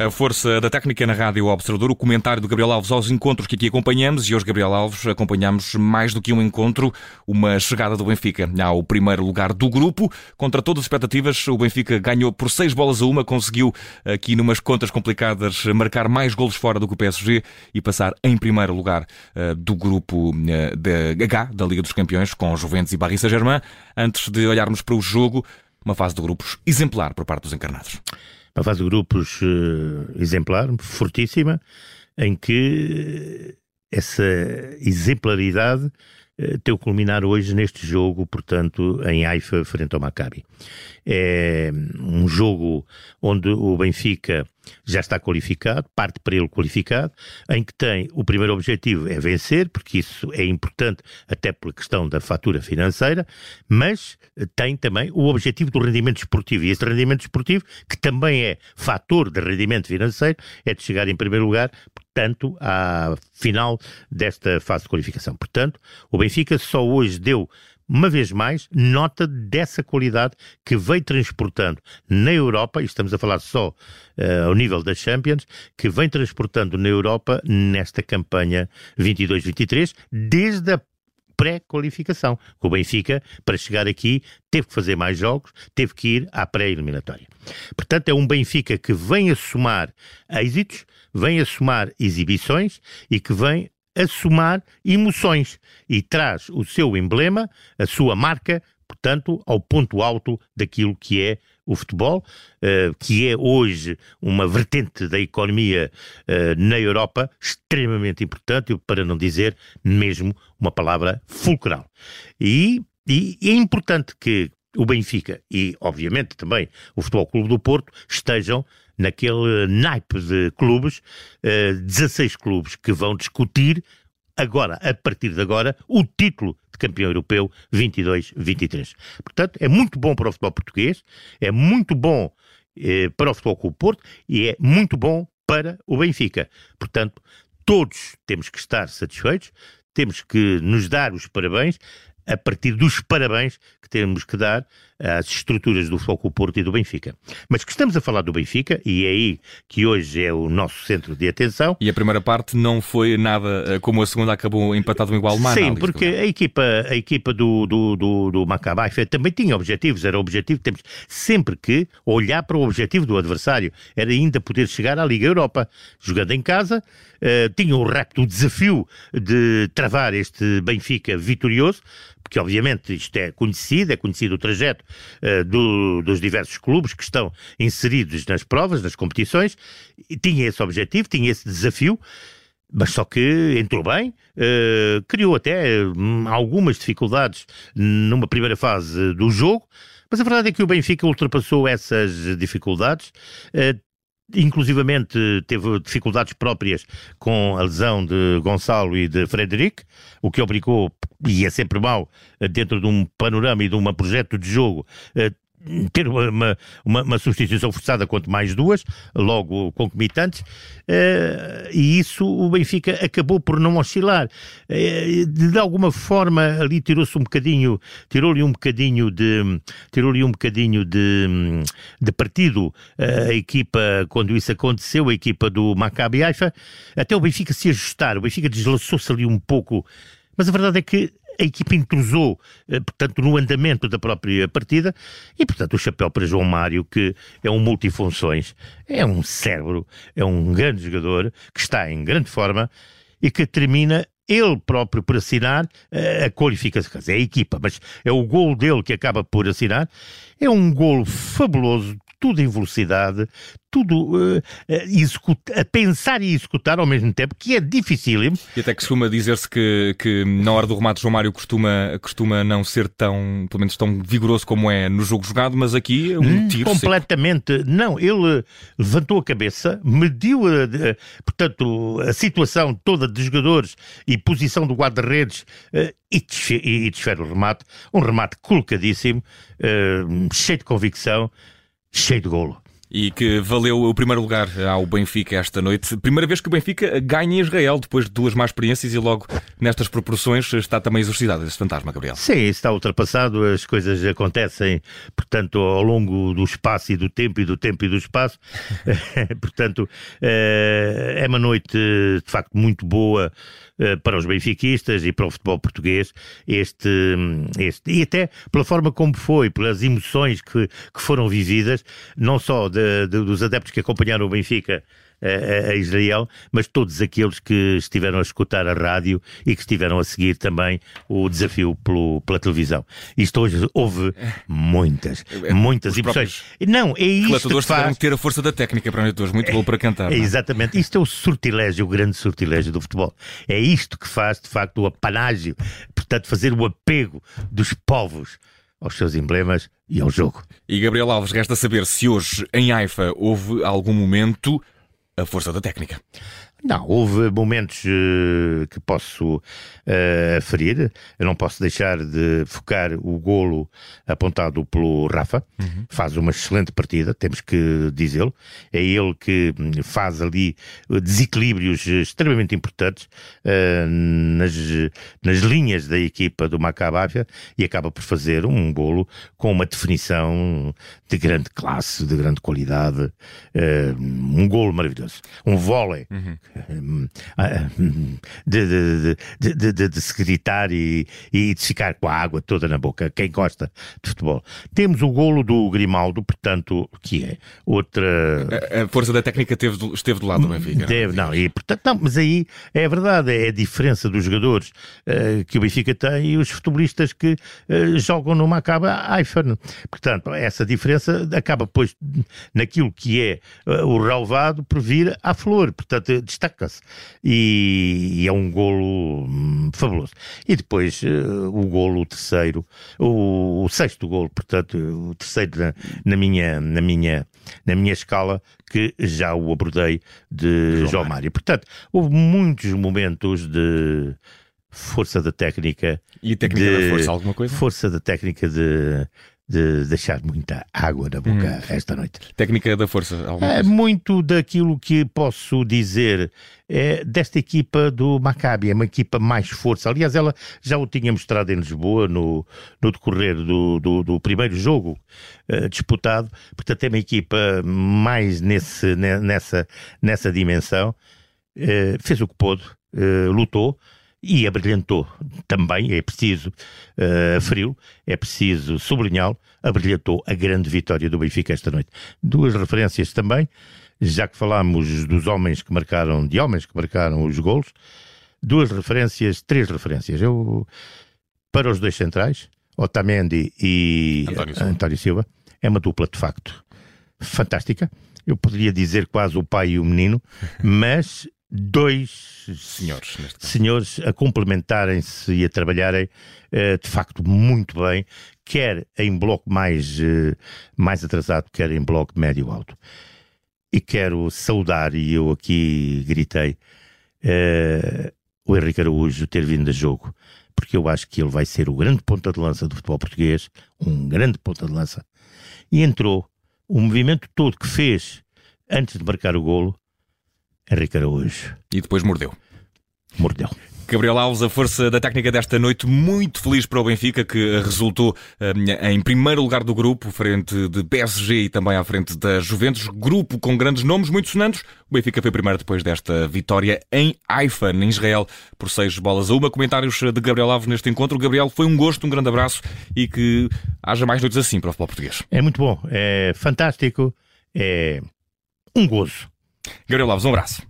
A força da técnica na Rádio Observador, o comentário do Gabriel Alves aos encontros que aqui acompanhamos e hoje, Gabriel Alves, acompanhamos mais do que um encontro, uma chegada do Benfica ao primeiro lugar do grupo. Contra todas as expectativas, o Benfica ganhou por seis bolas a uma, conseguiu aqui numas contas complicadas marcar mais golos fora do que o PSG e passar em primeiro lugar uh, do grupo uh, da H, da Liga dos Campeões, com Juventus e Paris Saint-Germain. Antes de olharmos para o jogo, uma fase de grupos exemplar por parte dos encarnados uma fase de grupos uh, exemplar, fortíssima, em que essa exemplaridade uh, tem o culminar hoje neste jogo, portanto, em Haifa, frente ao Maccabi. É um jogo onde o Benfica já está qualificado, parte para ele qualificado, em que tem o primeiro objetivo é vencer, porque isso é importante até pela questão da fatura financeira, mas tem também o objetivo do rendimento esportivo. E esse rendimento esportivo, que também é fator de rendimento financeiro, é de chegar em primeiro lugar, portanto, à final desta fase de qualificação. Portanto, o Benfica só hoje deu uma vez mais, nota dessa qualidade que veio transportando na Europa, e estamos a falar só uh, ao nível das Champions, que vem transportando na Europa nesta campanha 22-23, desde a pré-qualificação. O Benfica, para chegar aqui, teve que fazer mais jogos, teve que ir à pré-eliminatória. Portanto, é um Benfica que vem a somar êxitos, vem a somar exibições e que vem a somar emoções e traz o seu emblema, a sua marca, portanto, ao ponto alto daquilo que é o futebol, uh, que é hoje uma vertente da economia uh, na Europa extremamente importante, para não dizer mesmo uma palavra fulcral. E, e é importante que o Benfica e, obviamente, também o Futebol Clube do Porto estejam naquele naipe de clubes, uh, eh, 16 clubes que vão discutir agora, a partir de agora, o título de campeão europeu 22-23. Portanto, é muito bom para o futebol português, é muito bom eh, para o futebol com o Porto e é muito bom para o Benfica. Portanto, todos temos que estar satisfeitos, temos que nos dar os parabéns a partir dos parabéns que temos que dar às estruturas do Foco Porto e do Benfica. Mas que estamos a falar do Benfica, e é aí que hoje é o nosso centro de atenção. E a primeira parte não foi nada eh, como a segunda acabou empatado igual mal. Sim, porque a equipa, a equipa do, do, do, do Maccabi também tinha objetivos, era o objetivo, temos sempre que olhar para o objetivo do adversário, era ainda poder chegar à Liga Europa, jogando em casa, uh, tinha o rápido desafio de travar este Benfica vitorioso, porque obviamente isto é conhecido, é conhecido o trajeto uh, do, dos diversos clubes que estão inseridos nas provas, nas competições, e tinha esse objetivo, tinha esse desafio, mas só que entrou bem, uh, criou até um, algumas dificuldades numa primeira fase do jogo, mas a verdade é que o Benfica ultrapassou essas dificuldades, uh, inclusivamente teve dificuldades próprias com a lesão de Gonçalo e de Frederic, o que obrigou, e é sempre mau, dentro de um panorama e de um projeto de jogo, ter uma, uma, uma, substituição forçada, quanto mais duas, logo concomitantes, uh, e isso o Benfica acabou por não oscilar. Uh, de alguma forma, ali tirou-se um bocadinho, tirou-lhe um bocadinho de, tirou-lhe um bocadinho de, de partido uh, a equipa, quando isso aconteceu, a equipa do Maccabi Haifa, até o Benfica se ajustar, o Benfica deslaçou-se ali um pouco, mas a verdade é que a equipa intrusou, eh, portanto, no andamento da própria partida e, portanto, o chapéu para João Mário, que é um multifunções, é um cérebro, é um grande jogador que está em grande forma e que termina ele próprio por assinar uh, a qualificação, é a equipa, mas é o gol dele que acaba por assinar. É um gol fabuloso, tudo em velocidade, tudo uh, a pensar e executar ao mesmo tempo, que é dificílimo. E até que costuma dizer-se que, que na hora do remate João Mário costuma, costuma não ser tão, pelo menos tão vigoroso como é no jogo jogado, mas aqui é um hum, tiro Completamente. Seco. Não, ele levantou a cabeça, mediu, a, a, portanto, a situação toda de jogadores e posição do guarda-redes uh, e, e desfere o remate. Um remate colocadíssimo, uh, cheio de convicção, cheio de golo. E que valeu o primeiro lugar ao Benfica esta noite. Primeira vez que o Benfica ganha em Israel, depois de duas más experiências e logo nestas proporções está também exorcizado esse fantasma, Gabriel. Sim, está ultrapassado, as coisas acontecem, portanto, ao longo do espaço e do tempo, e do tempo e do espaço. portanto, eh, é uma noite de facto muito boa eh, para os benfiquistas e para o futebol português este, este e até pela forma como foi, pelas emoções que, que foram vividas, não só de, de, dos adeptos que acompanharam o Benfica a, a, Israel, mas todos aqueles que estiveram a escutar a rádio e que estiveram a seguir também o desafio pelo, pela televisão. Isto hoje houve muitas, é, muitas Os emoções. Não, é isto que faz... que ter a força da técnica para os muito bom para cantar. É, é, exatamente. Isto é o sortilégio, o grande sortilégio do futebol. É isto que faz, de facto, o apanágio, portanto, fazer o apego dos povos aos seus emblemas e ao jogo. E Gabriel Alves, resta saber se hoje em Haifa houve algum momento a força da técnica. Não, houve momentos uh, que posso uh, ferir. Eu não posso deixar de focar o golo apontado pelo Rafa. Uhum. Faz uma excelente partida, temos que dizê-lo. É ele que faz ali desequilíbrios extremamente importantes uh, nas, nas linhas da equipa do Macabáfia e acaba por fazer um golo com uma definição de grande classe, de grande qualidade. um golo maravilhoso. Um vôlei. Uhum de, de, de, de, de se gritar e, e de ficar com a água toda na boca, quem gosta de futebol. Temos o golo do Grimaldo, portanto, que é outra. A, a força da técnica teve, esteve do lado do Benfica. Deve, não, e portanto, não, mas aí é verdade, é a diferença dos jogadores uh, que o Benfica tem e os futebolistas que uh, jogam no Macaba Haifa. Portanto, essa diferença acaba, pois, naquilo que é uh, o relevado por vir à flor. Portanto, destaca-se. E, e, é um golo hum, fabuloso. E depois uh, o golo terceiro, o, o, sexto golo, portanto, o terceiro na, na, minha, na, minha, na minha escala, que já o abordei de João, João Mário. Portanto, houve muitos momentos de força da técnica. E técnica de, da força, alguma coisa? Força da técnica de de deixar muita água na boca hum. esta noite. Técnica da força? É muito daquilo que posso dizer é, desta equipa do Maccabi, é uma equipa mais força. Aliás, ela já o tinha mostrado em Lisboa no, no decorrer do, do, do primeiro jogo uh, disputado. Portanto, é uma equipa mais nesse, nessa, nessa dimensão. Uh, fez o que pôde, uh, lutou e abrilhantou também, é preciso uh, frio, é preciso sublinhá-lo, abrilhantou a grande vitória do Benfica esta noite. Duas referências também, já que falámos dos homens que marcaram, de homens que marcaram os golos, duas referências, três referências. Eu, para os dois centrais, Otamendi e António Silva. António Silva, é uma dupla de facto fantástica. Eu poderia dizer quase o pai e o menino, mas dois senhores, senhores a complementarem-se e a trabalharem uh, de facto muito bem, quer em bloco mais, uh, mais atrasado, quer em bloco médio-alto. E quero saudar, e eu aqui gritei, uh, o Henrique Araújo ter vindo a jogo, porque eu acho que ele vai ser o grande ponta de lança do futebol português, um grande ponta de lança. E entrou, o movimento todo que fez antes de marcar o golo, Henrique Araújo. E depois mordeu. Mordeu. Gabriel Alves, a força da técnica desta noite, muito feliz para o Benfica, que resultou um, em primeiro lugar do grupo, frente de PSG e também à frente da Juventus. Grupo com grandes nomes, muito sonantes. O Benfica foi primeiro depois desta vitória em Haifa, em Israel, por seis bolas a uma. Comentários de Gabriel Alves neste encontro. Gabriel, foi um gosto, um grande abraço e que haja mais noites assim para o futebol português. É muito bom, é fantástico, é um gozo. Gabriel Alves, um abraço.